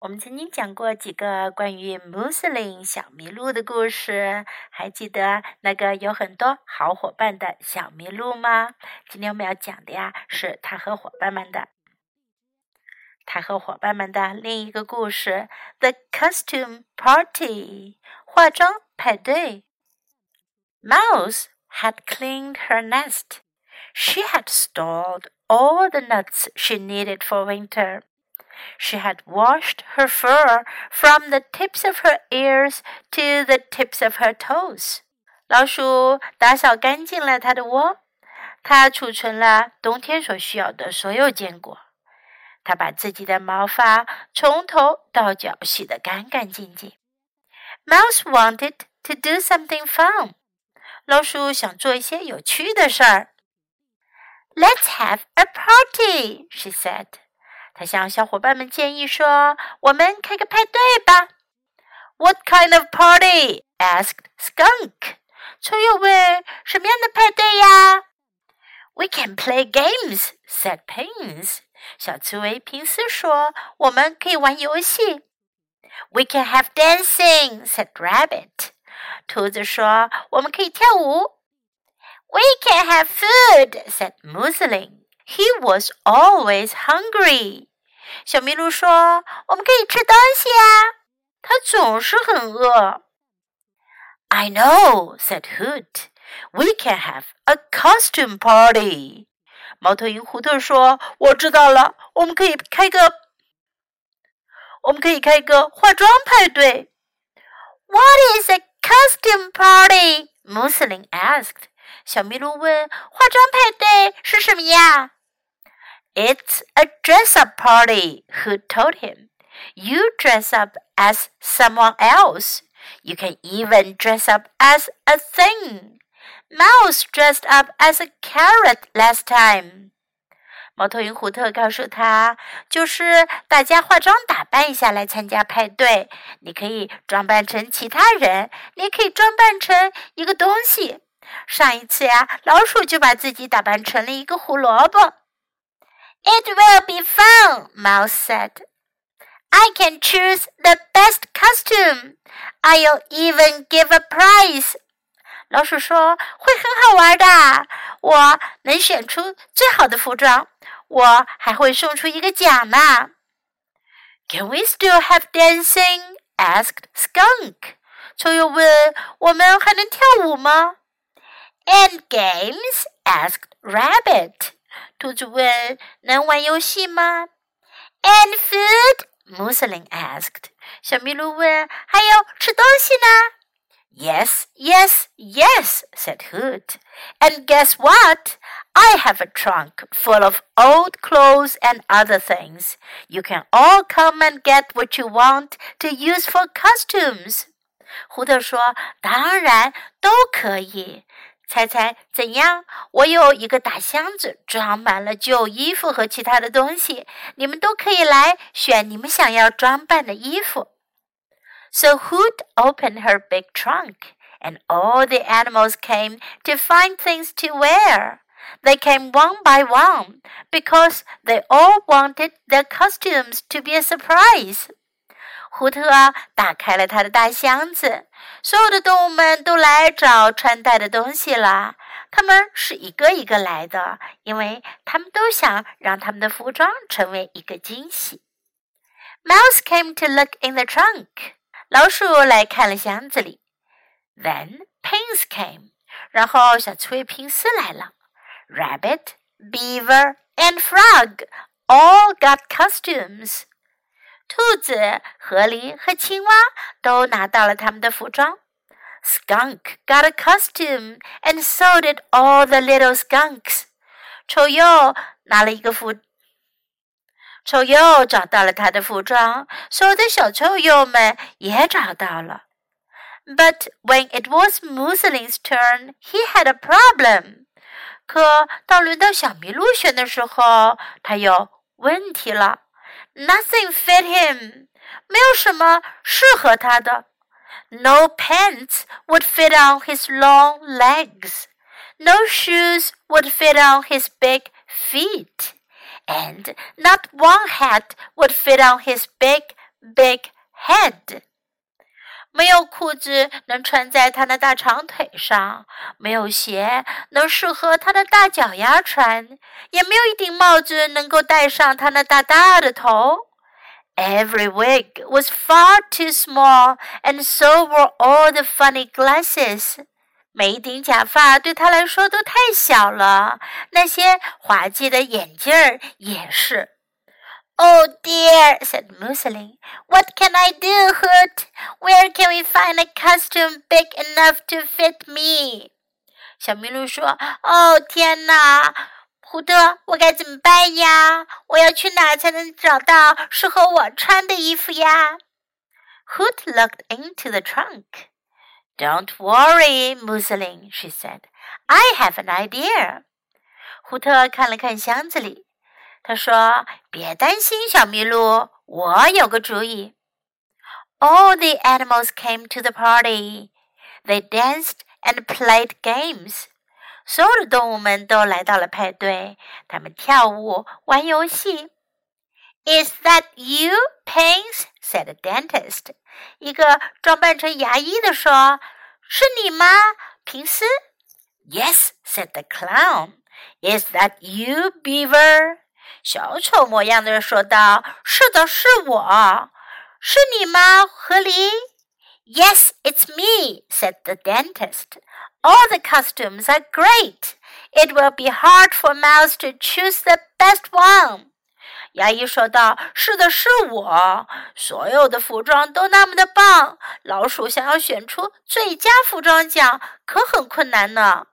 我们曾经讲过几个关于穆斯林小麋鹿的故事，还记得那个有很多好伙伴的小麋鹿吗？今天我们要讲的呀，是他和伙伴们的，他和伙伴们的另一个故事：The Costume Party，化妆派对。Mouse had cleaned her nest. She had stored all the nuts she needed for winter. She had washed her fur from the tips of her ears to the tips of her toes. 老鼠打扫干净了它的窝，它储存了冬天所需要的所有坚果。它把自己的毛发从头到脚洗得干干净净。Mouse wanted to do something fun. 老鼠想做一些有趣的事儿。Let's have a party, she said. 他向小伙伴们建议说：“我们开个派对吧。” What kind of party? asked Skunk. 村友问：“什么样的派对呀？”We can play games, said Pins. 小刺猬平斯说：“我们可以玩游戏。”We can have dancing, said Rabbit. 兔子说：“我们可以跳舞。”We can have food, said Mooseling. He was always hungry. 小麋鹿说：“我们可以吃东西啊，它总是很饿。” I know," said Hoot. "We can have a costume party." 猫头鹰胡特说：“我知道了，我们可以开个，我们可以开个化妆派对。” What is a costume party? Muslin asked. 小麋鹿问：“化妆派对是什么呀？” It's a dress up party, who told him. You dress up as someone else. You can even dress up as a thing. Mouse dressed up as a carrot last time. 猫头鹰胡特告诉他，就是大家化妆打扮一下来参加派对。你可以装扮成其他人，你也可以装扮成一个东西。上一次呀，老鼠就把自己打扮成了一个胡萝卜。It will be fun, Mouse said. I can choose the best costume. I'll even give a prize. 老鼠说：“会很好玩的，我能选出最好的服装，我还会送出一个奖呢。” Can we still have dancing? asked Skunk. 臭鼬问：“我们还能跳舞吗？” And games? asked Rabbit. 兔子问：“能玩游戏吗？”“And food?” Mooseling asked. 小麋鹿问：“还有吃东西呢？” Yes, yes, yes, said Hoot. And guess what? I have a trunk full of old clothes and other things. You can all come and get what you want to use for costumes. 胡特说：“当然都可以，猜猜怎样？我有一个大箱子，装满了旧衣服和其他的东西。你们都可以来选你们想要装扮的衣服。So Hoot opened her big trunk, and all the animals came to find things to wear. They came one by one because they all wanted their costumes to be a surprise. 胡特打开了他的大箱子，所有的动物们都来找穿戴的东西了。他们是一个一个来的，因为他们都想让他们的服装成为一个惊喜。Mouse came to look in the trunk。老鼠来看了箱子里。Then Pins came。然后小刺猬平斯来了。Rabbit, Beaver, and Frog all got costumes。兔子、河狸和青蛙都拿到了他们的服装。Skunk got a costume and so did all the little skunks。丑鼬拿了一个服，丑鼬找到了他的服装，所有的小臭鼬们也找到了。But when it was Mooseling's turn, he had a problem。可当轮到小麋鹿选的时候，他有问题了。Nothing fit him，没有什么适合他的。No pants would fit on his long legs. No shoes would fit on his big feet. And not one hat would fit on his big big head. 没有裤子能穿在他那大长腿上，没有鞋能适合他的大脚丫穿，也没有一顶帽子能够戴上他那大大的头。Every wig was far too small, and so were all the funny glasses. 每一顶假发对他来说都太小了，那些滑稽的眼镜儿也是。Oh dear, said Muslin. "What can I do, Hoot? Where can we find a costume big enough to fit me？” 小麋鹿说：“哦，天哪！”胡特，我该怎么办呀？我要去哪才能找到适合我穿的衣服呀？Hoot looked into the trunk. Don't worry, Mooseling, she said. I have an idea. 胡特看了看箱子里，他说：“别担心，小麋鹿，我有个主意。” All the animals came to the party. They danced and played games. 所有的动物们都来到了派对，他们跳舞、玩游戏。Is that you, Pins? said the dentist. 一个装扮成牙医的说：“是你吗，平斯？”Yes, said the clown. Is that you, Beaver? 小丑模样的人说道：“是的，是我。”是你吗，河狸？”“Yes, it's me,” said the dentist. “All the costumes are great. It will be hard for Mouse to choose the best one.” 牙医说道：“是的，是我，所有的服装都那么的棒，老鼠想要选出最佳服装奖可很困难呢。”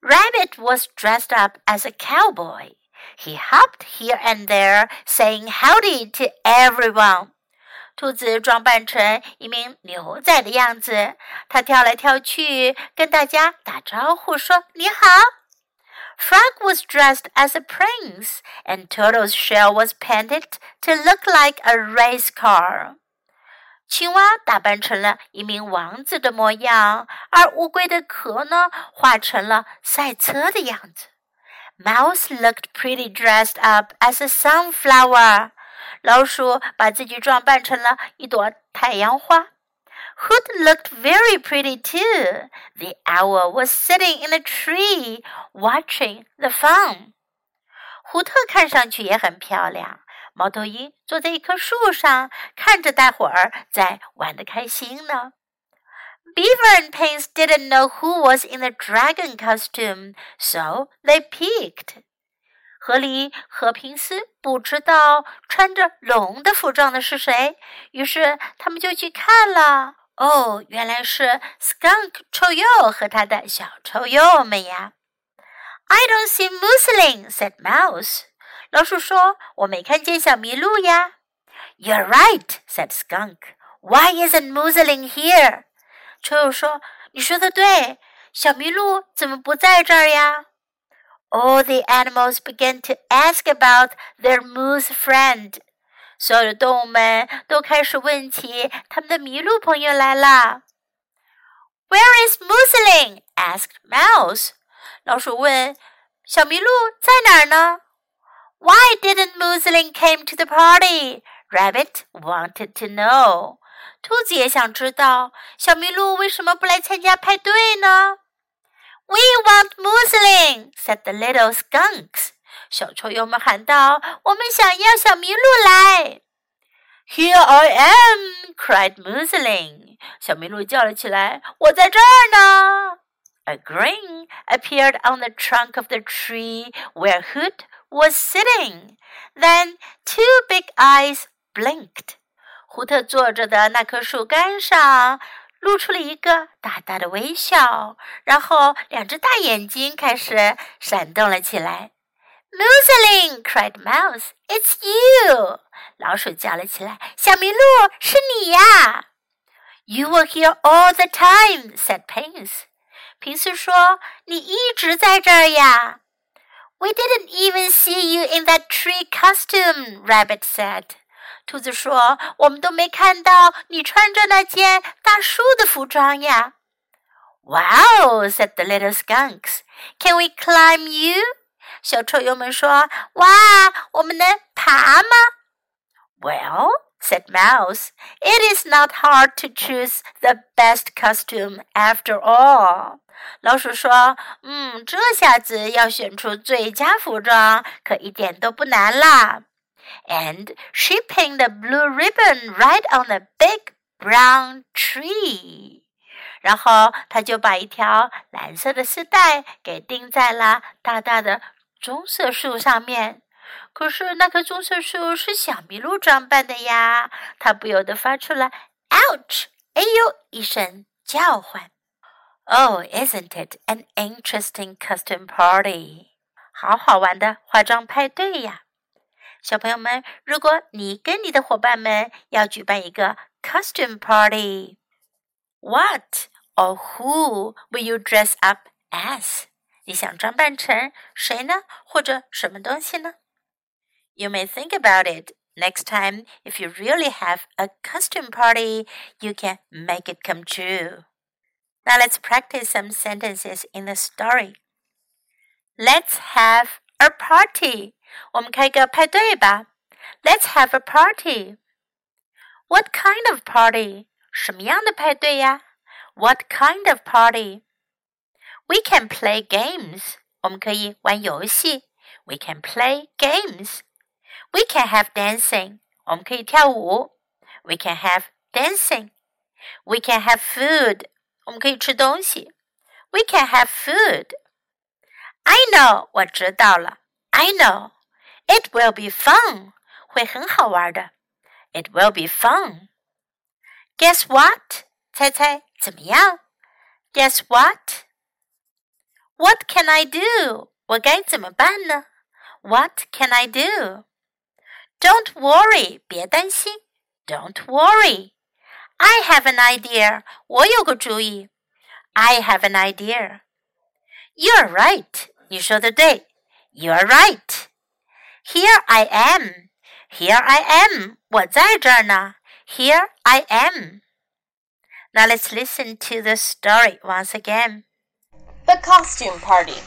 Rabbit was dressed up as a cowboy. He hopped here and there, saying howdy to everyone. 兔子装扮成一名牛仔的样子，它跳来跳去，跟大家打招呼说：“你好。” Frog was dressed as a prince, and Turtle's shell was painted to look like a race car. 青蛙打扮成了一名王子的模样，而乌龟的壳呢，画成了赛车的样子。Mouse looked pretty dressed up as a sunflower. 老鼠把自己装扮成了一朵太阳花。Hoot looked very pretty too. The owl was sitting in a tree watching the fun. 胡特看上去也很漂亮。猫头鹰坐在一棵树上，看着大伙儿在玩得开心呢。Beaver and Pins didn't know who was in the dragon costume, so they peeked. 河狸和平斯不知道穿着龙的服装的是谁，于是他们就去看了。哦，原来是 Skunk 臭鼬和他的小臭鼬们呀。I don't see Muslin," said Mouse. 老鼠说：“我没看见小麋鹿呀。” You're right," said Skunk. "Why isn't Muslin here?" 臭鼬说：“你说的对，小麋鹿怎么不在这儿呀？” all the animals began to ask about their moose friend. 所有的动物们都开始问起他们的麋鹿朋友来啦。Where is Mooseling? asked Mouse. 老鼠问：“小麋鹿在哪儿呢？”Why didn't Mooseling came to the party? Rabbit wanted to know. 兔子也想知道小麋鹿为什么不来参加派对呢？we want Mooseling," said the little skunks. 小臭鼬们喊道：“我们想要小麋鹿来。” Here I am," cried Mooseling. 小麋鹿叫了起来：“我在这儿呢。” A grin appeared on the trunk of the tree where Hoot was sitting. Then two big eyes blinked. 胡特坐着的那棵树干上露出了一个大大的微笑，然后两只大眼睛开始闪动了起来。Muslin cried Mouse. “It's you!” 老鼠叫了起来。“小麋鹿，是你呀！”“You were here all the time,” said Pins. 平斯说：“你一直在这儿呀。” “We didn't even see you in that tree costume,” Rabbit said. 兔子说：“我们都没看到你穿着那件大树的服装呀。” Wow, said the little skunks. Can we climb you? 小臭鼬们说：“哇，我们能爬吗？” Well, said Mouse. It is not hard to choose the best costume after all. 老鼠说：“嗯，这下子要选出最佳服装，可一点都不难啦。” And she pinned a blue ribbon right on the big brown tree. 然后她就把一条蓝色的丝带给钉在了大大的棕色树上面。可是那棵棕色树是小麋鹿装扮的呀，它不由得发出了 “ouch”！哎呦一声叫唤。Oh, isn't it an interesting costume party？好好玩的化妆派对呀！ 小朋友们，如果你跟你的伙伴们要举办一个 costume party，what or who will you dress up as？你想装扮成谁呢？或者什么东西呢？You may think about it. Next time, if you really have a costume party, you can make it come true. Now let's practice some sentences in the story. Let's have a party. 我们开个派对吧。Let's have a party. What kind of party? 什么样的派对呀？What kind of party? We can play games. 我们可以玩游戏。We can play games. We can have dancing. 我们可以跳舞。We can have dancing. We can have food. 我们可以吃东西。We can have food. I know. 我知道了。I know. It will be fun. 会很好玩的。It will be fun. Guess what? 猜猜怎么样？Guess what? What can I do? 我该怎么办呢？What can I do? Don't worry. 别担心。Don't worry. I have an idea. 我有个主意。I have an idea. You're right. 你说的对。You're right. Here I am. Here I am. 我在这儿呢。Here I am. Now let's listen to the story once again. The costume party.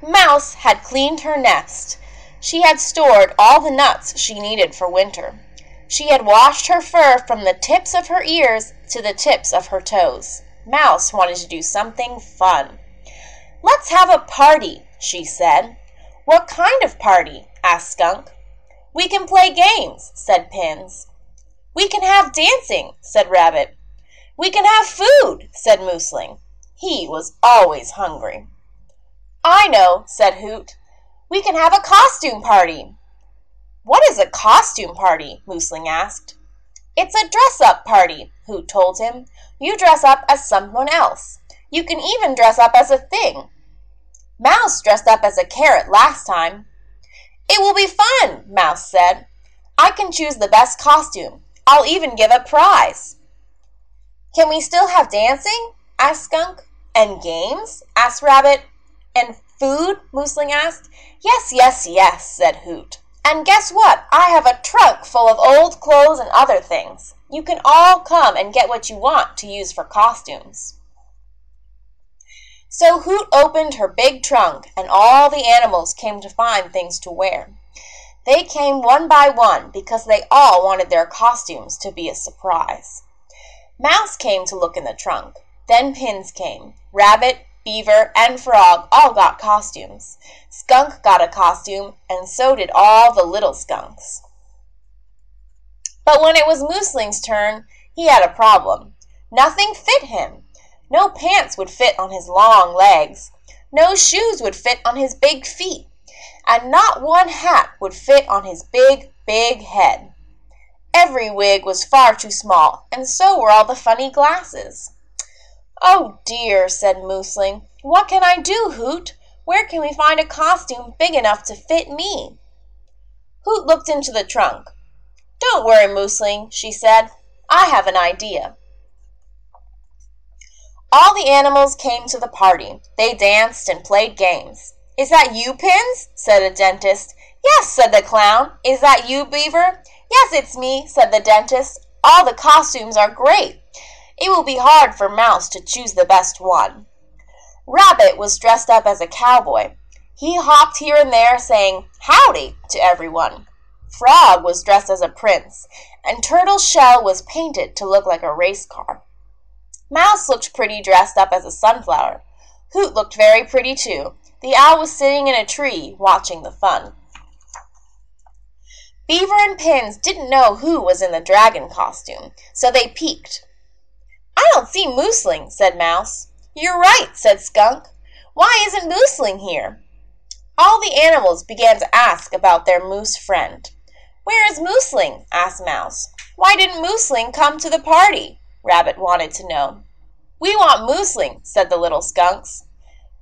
Mouse had cleaned her nest. She had stored all the nuts she needed for winter. She had washed her fur from the tips of her ears to the tips of her toes. Mouse wanted to do something fun. Let's have a party, she said. What kind of party? asked Skunk. We can play games, said Pins. We can have dancing, said Rabbit. We can have food, said Mooseling. He was always hungry. I know, said Hoot. We can have a costume party. What is a costume party? Mooseling asked. It's a dress up party, Hoot told him. You dress up as someone else. You can even dress up as a thing. Mouse dressed up as a carrot last time. It will be fun, Mouse said. I can choose the best costume. I'll even give a prize. Can we still have dancing? asked Skunk. And games? asked Rabbit. And food? Mooseling asked. Yes, yes, yes, said Hoot. And guess what? I have a trunk full of old clothes and other things. You can all come and get what you want to use for costumes. So Hoot opened her big trunk, and all the animals came to find things to wear. They came one by one because they all wanted their costumes to be a surprise. Mouse came to look in the trunk. Then Pins came. Rabbit, Beaver, and Frog all got costumes. Skunk got a costume, and so did all the little skunks. But when it was Mooseling's turn, he had a problem. Nothing fit him. No pants would fit on his long legs. No shoes would fit on his big feet. And not one hat would fit on his big, big head. Every wig was far too small, and so were all the funny glasses. "Oh, dear!" said Moosling. "What can I do, Hoot? Where can we find a costume big enough to fit me?" Hoot looked into the trunk. "Don't worry, Moosling," she said. "I have an idea." All the animals came to the party. They danced and played games. "Is that you, Pins?" said a dentist. "Yes," said the clown. "Is that you, Beaver?" "Yes, it's me," said the dentist. "All the costumes are great. It will be hard for Mouse to choose the best one. Rabbit was dressed up as a cowboy. He hopped here and there, saying "Howdy" to everyone. Frog was dressed as a prince, and Turtle Shell was painted to look like a race car. Mouse looked pretty dressed up as a sunflower. Hoot looked very pretty too. The owl was sitting in a tree, watching the fun. Beaver and Pins didn't know who was in the dragon costume, so they peeked. I don't see Mooseling, said Mouse. You're right, said Skunk. Why isn't Mooseling here? All the animals began to ask about their moose friend. Where is Mooseling? asked Mouse. Why didn't Mooseling come to the party? Rabbit wanted to know. We want Mooseling, said the little skunks.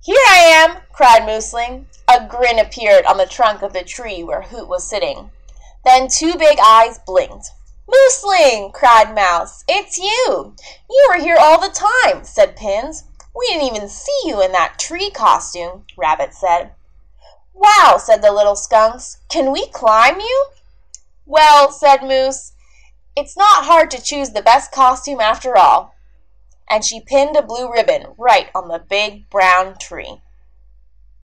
Here I am, cried Mooseling. A grin appeared on the trunk of the tree where Hoot was sitting. Then two big eyes blinked. Mooseling, cried Mouse. It's you. You were here all the time, said Pins. We didn't even see you in that tree costume, Rabbit said. Wow, said the little skunks. Can we climb you? Well, said Moose, it's not hard to choose the best costume after all. And she pinned a blue ribbon right on the big brown tree.